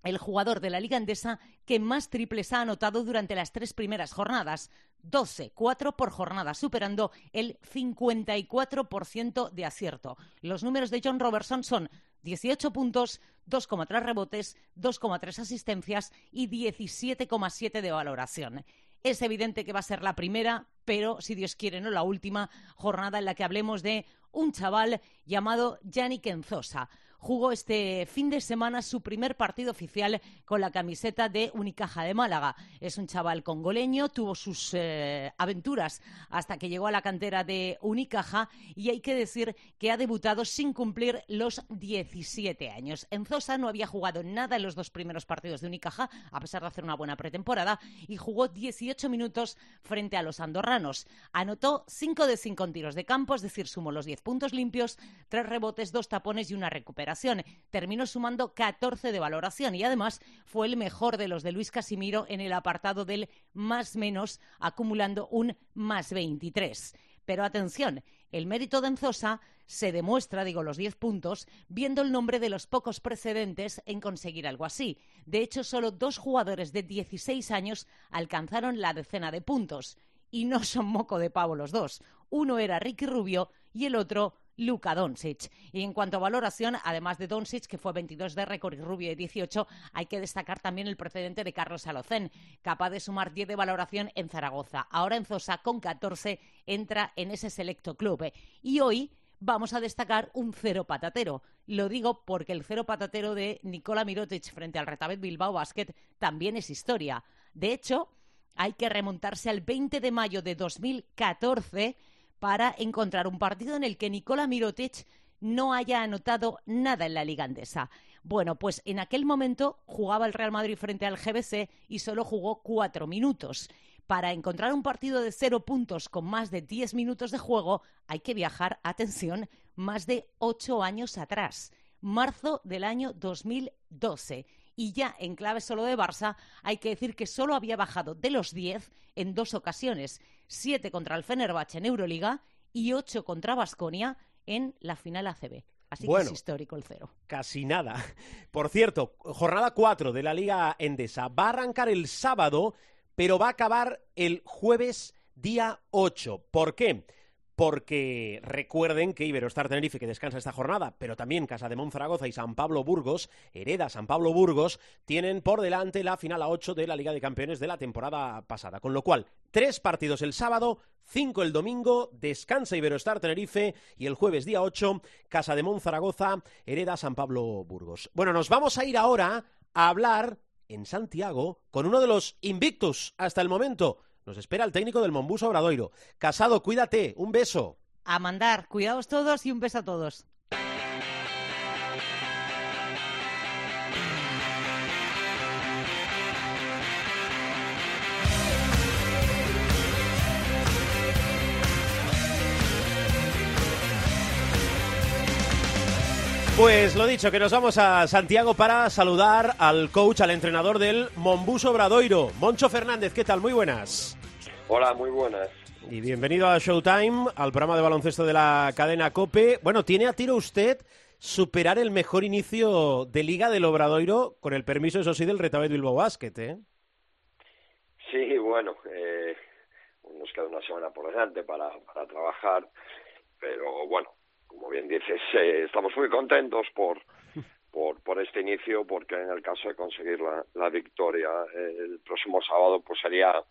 el jugador de la Liga Endesa que más triples ha anotado durante las tres primeras jornadas. 12, 4 por jornada, superando el 54% de acierto. Los números de John Robertson son 18 puntos, 2,3 rebotes, 2,3 asistencias y 17,7 de valoración. Es evidente que va a ser la primera, pero si Dios quiere no la última jornada en la que hablemos de un chaval llamado Yannick Enzosa jugó este fin de semana su primer partido oficial con la camiseta de Unicaja de Málaga. Es un chaval congoleño, tuvo sus eh, aventuras hasta que llegó a la cantera de Unicaja y hay que decir que ha debutado sin cumplir los 17 años. En Zosa no había jugado nada en los dos primeros partidos de Unicaja, a pesar de hacer una buena pretemporada, y jugó 18 minutos frente a los andorranos. Anotó 5 de 5 en tiros de campo, es decir, sumó los 10 puntos limpios, 3 rebotes, 2 tapones y una recuperación Terminó sumando 14 de valoración y además fue el mejor de los de Luis Casimiro en el apartado del más menos, acumulando un más 23. Pero atención, el mérito de Enzosa se demuestra, digo, los 10 puntos, viendo el nombre de los pocos precedentes en conseguir algo así. De hecho, solo dos jugadores de 16 años alcanzaron la decena de puntos. Y no son moco de pavo los dos. Uno era Ricky Rubio y el otro Luka Doncic. Y en cuanto a valoración, además de Doncic, que fue 22 de récord y Rubio de 18, hay que destacar también el precedente de Carlos Alocén, capaz de sumar 10 de valoración en Zaragoza. Ahora en Zosa, con 14, entra en ese selecto club. Y hoy vamos a destacar un cero patatero. Lo digo porque el cero patatero de Nikola Mirotic frente al Retabet Bilbao Basket también es historia. De hecho, hay que remontarse al 20 de mayo de 2014 para encontrar un partido en el que Nicola Mirotic no haya anotado nada en la Liga Andesa. Bueno, pues en aquel momento jugaba el Real Madrid frente al GBC y solo jugó cuatro minutos. Para encontrar un partido de cero puntos con más de diez minutos de juego hay que viajar, atención, más de ocho años atrás, marzo del año 2012 y ya en clave solo de Barça hay que decir que solo había bajado de los 10 en dos ocasiones, 7 contra el Fenerbahce en Euroliga y 8 contra Basconia en la final ACB. Así que es histórico el cero. Casi nada. Por cierto, jornada 4 de la Liga Endesa. Va a arrancar el sábado, pero va a acabar el jueves día 8. ¿Por qué? Porque recuerden que Iberostar Tenerife, que descansa esta jornada, pero también Casa de Monzaragoza y San Pablo Burgos, Hereda San Pablo Burgos, tienen por delante la final a 8 de la Liga de Campeones de la temporada pasada. Con lo cual, tres partidos el sábado, cinco el domingo, descansa Iberostar Tenerife y el jueves día 8, Casa de Monzaragoza, Hereda San Pablo Burgos. Bueno, nos vamos a ir ahora a hablar en Santiago con uno de los invictus hasta el momento. Nos espera el técnico del Monbus Obradoiro. Casado, cuídate. Un beso. A mandar. Cuidados todos y un beso a todos. Pues lo dicho, que nos vamos a Santiago para saludar al coach, al entrenador del Monbus Obradoiro, Moncho Fernández. ¿Qué tal? Muy buenas. Hola, muy buenas. Y bienvenido a Showtime, al programa de baloncesto de la cadena COPE. Bueno, ¿tiene a tiro usted superar el mejor inicio de Liga del Obradoiro, con el permiso, eso sí, del Retabet Bilbao Basket, ¿eh? Sí, bueno, eh, nos queda una semana por delante para, para trabajar, pero bueno, como bien dices, eh, estamos muy contentos por, por, este inicio, porque en el caso de conseguir la, victoria eh, el próximo sábado, pues sería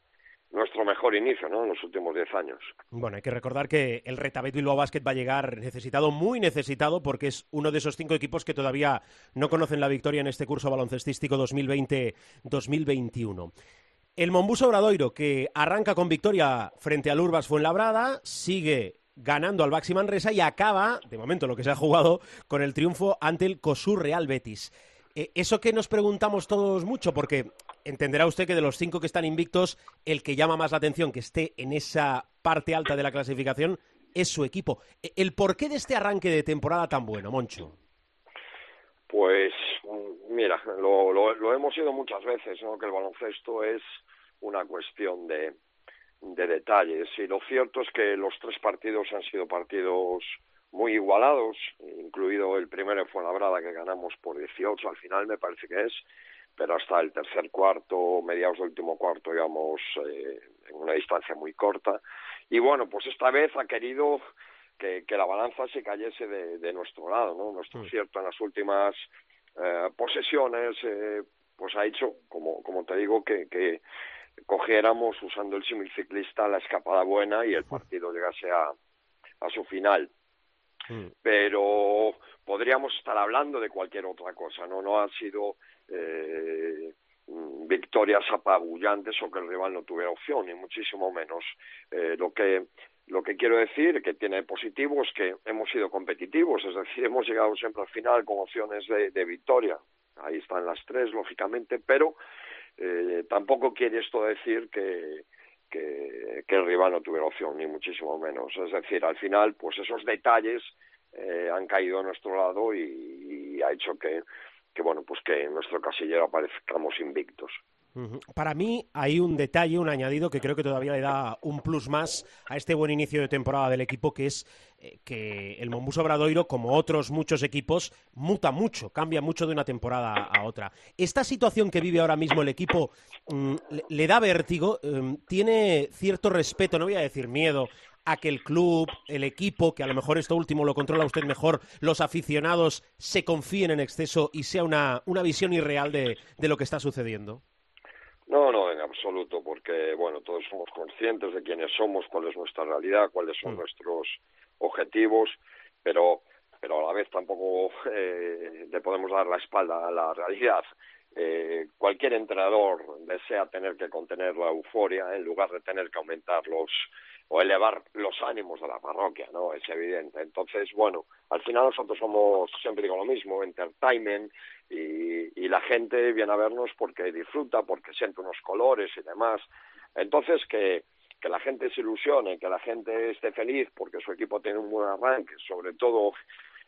nuestro mejor inicio, ¿no? En los últimos 10 años. Bueno, hay que recordar que el Retabet Bilbao Basket va a llegar necesitado, muy necesitado, porque es uno de esos cinco equipos que todavía no conocen la victoria en este curso baloncestístico 2020-2021. El Monbus Obradoiro, que arranca con victoria frente al Urbas Fuenlabrada, sigue ganando al Baxi Manresa y acaba, de momento lo que se ha jugado, con el triunfo ante el COSUR Real Betis. Eh, eso que nos preguntamos todos mucho, porque entenderá usted que de los cinco que están invictos, el que llama más la atención que esté en esa parte alta de la clasificación es su equipo. Eh, ¿El porqué de este arranque de temporada tan bueno, Moncho? Pues mira, lo, lo, hemos oído muchas veces, ¿no? Que el baloncesto es una cuestión de, de detalles. Y lo cierto es que los tres partidos han sido partidos muy igualados, incluido el primero en Fuenlabrada que ganamos por 18 al final me parece que es, pero hasta el tercer cuarto, mediados del último cuarto íbamos eh, en una distancia muy corta. Y bueno, pues esta vez ha querido que, que la balanza se cayese de, de nuestro lado, ¿no? Nuestro cierto en las últimas eh, posesiones eh, pues ha hecho, como, como te digo, que, que cogiéramos usando el símil ciclista la escapada buena y el partido llegase a, a su final. Mm. Pero podríamos estar hablando de cualquier otra cosa, ¿no? No han sido eh, victorias apabullantes o que el rival no tuviera opción, ni muchísimo menos. Eh, lo que lo que quiero decir que tiene positivo es que hemos sido competitivos, es decir, hemos llegado siempre al final con opciones de, de victoria. Ahí están las tres, lógicamente, pero eh, tampoco quiere esto decir que, que, el rival no tuviera opción, ni muchísimo menos. Es decir, al final, pues esos detalles eh, han caído a nuestro lado y, y ha hecho que, que, bueno, pues que en nuestro casillero aparezcamos invictos. Para mí hay un detalle, un añadido que creo que todavía le da un plus más a este buen inicio de temporada del equipo, que es eh, que el Monbus Obradoiro, como otros muchos equipos, muta mucho, cambia mucho de una temporada a otra. Esta situación que vive ahora mismo el equipo mm, le, da vértigo, um, tiene cierto respeto, no voy a decir miedo, a que el club, el equipo, que a lo mejor esto último lo controla usted mejor, los aficionados se confíen en exceso y sea una, una visión irreal de, de lo que está sucediendo. No, no, en absoluto, porque bueno, todos somos conscientes de quiénes somos, cuál es nuestra realidad, cuáles son mm. nuestros objetivos, pero pero a la vez tampoco eh, le podemos dar la espalda a la realidad. Eh, cualquier entrenador desea tener que contener la euforia en lugar de tener que aumentar los o elevar los ánimos de la parroquia, ¿no? Es evidente. Entonces, bueno, al final nosotros somos, siempre digo lo mismo, entertainment y, y la gente viene a vernos porque disfruta, porque siente unos colores y demás. Entonces, que, que la gente se ilusione, que la gente esté feliz porque su equipo tiene un buen arranque, sobre todo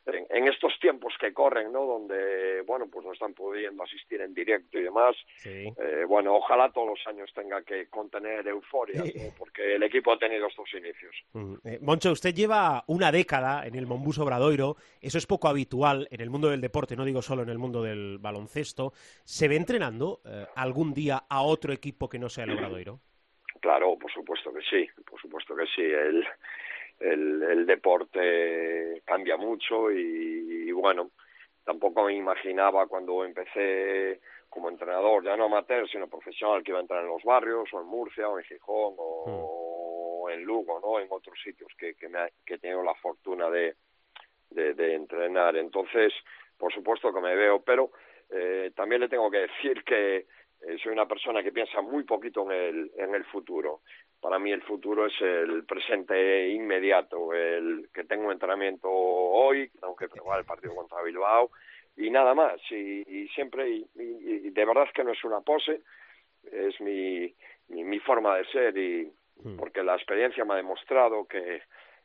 en, en, estos tiempos que corren, ¿no? Donde, bueno, pues no están pudiendo asistir en directo y demás. Sí. Eh, bueno, ojalá todos los años tenga que contener euforia, ¿no? porque el equipo ha tenido estos inicios. Mm. Eh, Moncho, usted lleva una década en el Monbus Obradoiro, eso es poco habitual en el mundo del deporte, no digo solo en el mundo del baloncesto. ¿Se ve entrenando eh, algún día a otro equipo que no sea el Obradoiro? Claro, por supuesto que sí, por supuesto que sí. El, el, el deporte cambia mucho y, y bueno, tampoco me imaginaba cuando empecé como entrenador, ya no amateur, sino profesional, que iba a entrar en los barrios, o en Murcia, o en Gijón, o en Lugo, ¿no? En otros sitios que, que, me ha- que he tenido la fortuna de, de, de entrenar. Entonces, por supuesto que me veo, pero eh, también le tengo que decir que eh, soy una persona que piensa muy poquito en el, en el futuro. Para mí el futuro es el presente inmediato, el que tengo entrenamiento hoy, tengo que probar el partido contra Bilbao y nada más. Y, y siempre, y, y- y de verdad que no es una pose, es mi, mi, mi forma de ser y porque la experiencia me ha demostrado que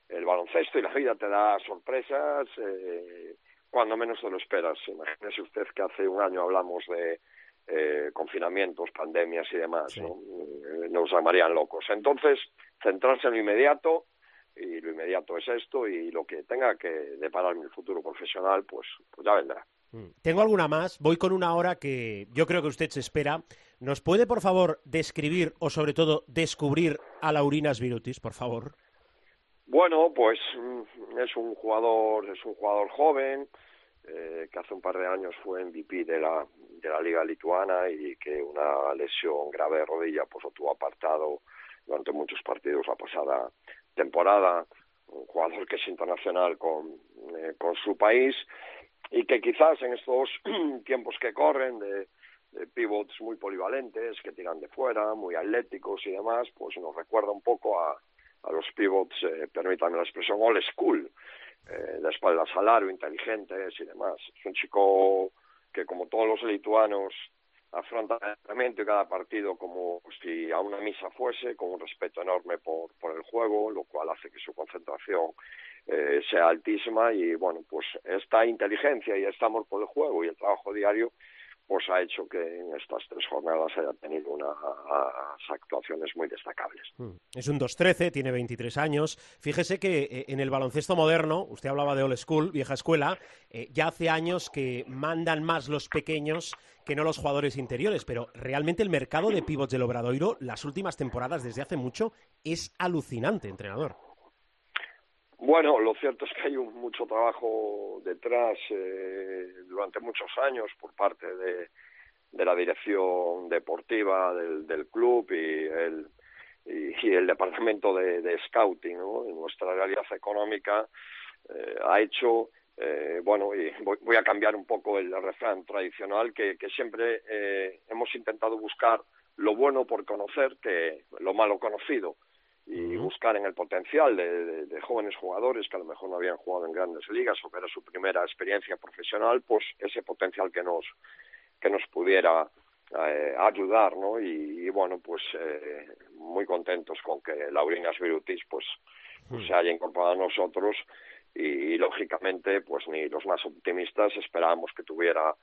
el baloncesto y la vida te da sorpresas eh, cuando menos te lo esperas. Imagínese usted que hace un año hablamos de eh, confinamientos, pandemias y demás, ¿no? Eh, Nos llamarían locos. Entonces, centrarse en lo inmediato, y lo inmediato es esto, y lo que tenga que depararme el futuro profesional, pues, pues ya vendrá. Tengo alguna más. Voy con una hora que yo creo que usted se espera. ¿Nos puede, por favor, describir o, sobre todo, descubrir a Laurinas Virutis, por favor? Bueno, pues mm, es un jugador, es un jugador joven eh, que hace un par de años fue MVP de la de la liga lituana y que una lesión grave de rodilla pues lo tuvo apartado durante muchos partidos la pasada temporada. Un jugador que es internacional con eh, con su país y que quizás en estos tiempos que corren de, de pivots muy polivalentes que tiran de fuera, muy atléticos y demás, pues nos recuerda un poco a a los pivots, eh, permítanme la expresión, old school, eh, de espaldas al aro, inteligentes y demás. Es un chico que, como todos los lituanos, afronta el entrenamiento y cada partido como si a una misa fuese, con un respeto enorme por, por el juego, lo cual hace que su concentración eh, sea altísima y, bueno, pues esta inteligencia y este amor por el juego y el trabajo diario pues ha hecho que en estas tres jornadas haya tenido unas actuaciones muy destacables. Es un 2-13, tiene 23 años. Fíjese que eh, en el baloncesto moderno, usted hablaba de old school, vieja escuela, eh, ya hace años que mandan más los pequeños que no los jugadores interiores, pero realmente el mercado de pivots del Obradoiro, las últimas temporadas desde hace mucho, es alucinante, entrenador. Bueno, lo cierto es que hay un, mucho trabajo detrás eh, durante muchos años por parte de, la dirección deportiva del, club y el, y, el departamento de, scouting, nuestra realidad económica eh, ha hecho, eh, bueno, y voy, voy, a cambiar un poco el refrán tradicional, que, que siempre eh, hemos intentado buscar lo bueno por conocer que lo malo conocido y buscar en el potencial de, de, de, jóvenes jugadores que a lo mejor no habían jugado en grandes ligas o que era su primera experiencia profesional, pues ese potencial que nos que nos pudiera eh, ayudar, ¿no? Y, y bueno, pues eh, muy contentos con que Laurinas Virutis pues, pues se haya incorporado a nosotros y, y, lógicamente pues ni los más optimistas esperábamos que tuviera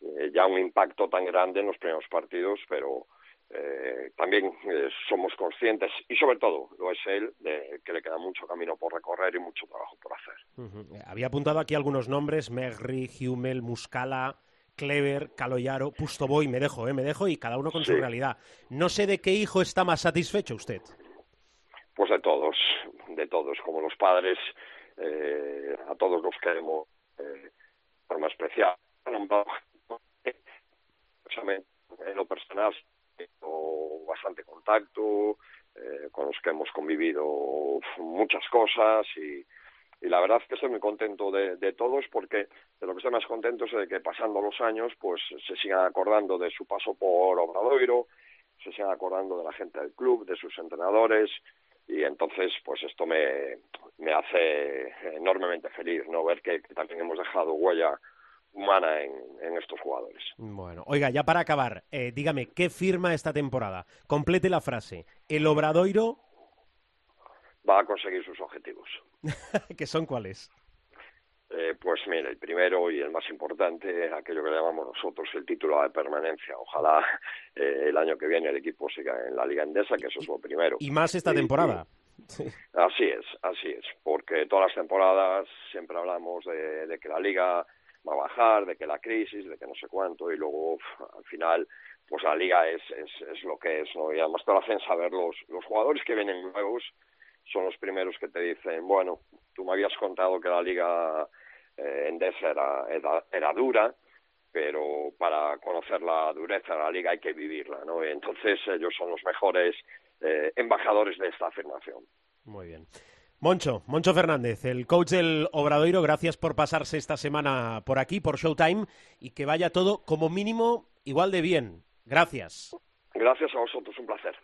eh, ya un impacto tan grande en los primeros partidos, pero eh, también eh, somos conscientes, y sobre todo lo es él, de que le queda mucho camino por recorrer y mucho trabajo por hacer. Uh -huh. Había apuntado aquí algunos nombres, Megri, Hummel, Muscala, Clever, Caloyaro, Pustoboy, me dejo, eh, me dejo, y cada uno con sí. su realidad. No sé de qué hijo está más satisfecho usted. Pues de todos, de todos, como los padres, eh, a todos los queremos eh, forma especial. En lo personal, bastante contacto, eh, con los que hemos convivido muchas cosas y, la verdad que estoy muy contento de, de, todos porque de lo que estoy más contento es de que pasando los años pues se sigan acordando de su paso por Obradoiro, se sigan acordando de la gente del club, de sus entrenadores y entonces pues esto me, me hace enormemente feliz no ver que también hemos dejado huella humana en, en, estos jugadores. Bueno, oiga, ya para acabar, eh, dígame, ¿qué firma esta temporada? Complete la frase. ¿El Obradoiro va a conseguir sus objetivos? ¿Qué son cuáles? Eh, pues mire, el primero y el más importante, aquello que llamamos nosotros el título de permanencia. Ojalá eh, el año que viene el equipo siga en la Liga Endesa, que eso es lo primero. Y más esta temporada. Y, así es, así es, porque todas las temporadas siempre hablamos de, de que la Liga va a bajar, de que la crisis, de que no sé cuánto, y luego al final, pues la liga es, es, es lo que es, ¿no? Y además te lo hacen saber los, los jugadores que vienen nuevos, son los primeros que te dicen, bueno, tú me habías contado que la liga eh, endesa era, era, era dura, pero para conocer la dureza de la liga hay que vivirla, ¿no? Entonces ellos son los mejores eh, embajadores de esta afirmación. Muy bien. Moncho, Moncho Fernández, el coach del Obradoiro, gracias por pasarse esta semana por aquí, por Showtime, y que vaya todo como mínimo igual de bien. Gracias. Gracias a vosotros, un placer.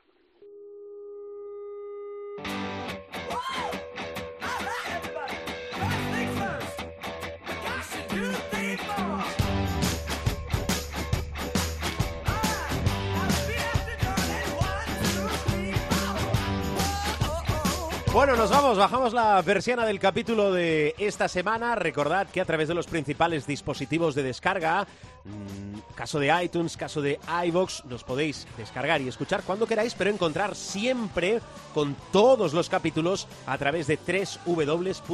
Bueno, nos vamos, bajamos la versión del capítulo de esta semana. Recordad que a través de los principales dispositivos de descarga, mmm, caso de iTunes, caso de iVoox, nos podéis descargar y escuchar cuando queráis, pero encontrar siempre con todos los capítulos a través de www.cope.es,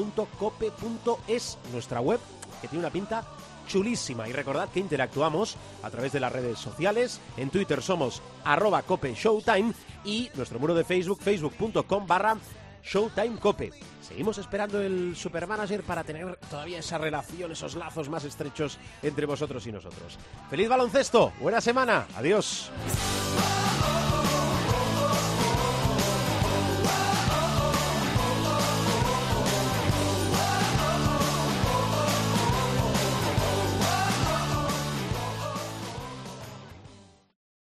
nuestra web, que tiene una pinta chulísima. Y recordad que interactuamos a través de las redes sociales. En Twitter somos arroba cope showtime y nuestro muro de Facebook, facebook.com barra Showtime Cope. Seguimos esperando el Supermanager para tener todavía esa relación, esos lazos más estrechos entre vosotros y nosotros. ¡Feliz baloncesto! ¡Buena semana! ¡Adiós!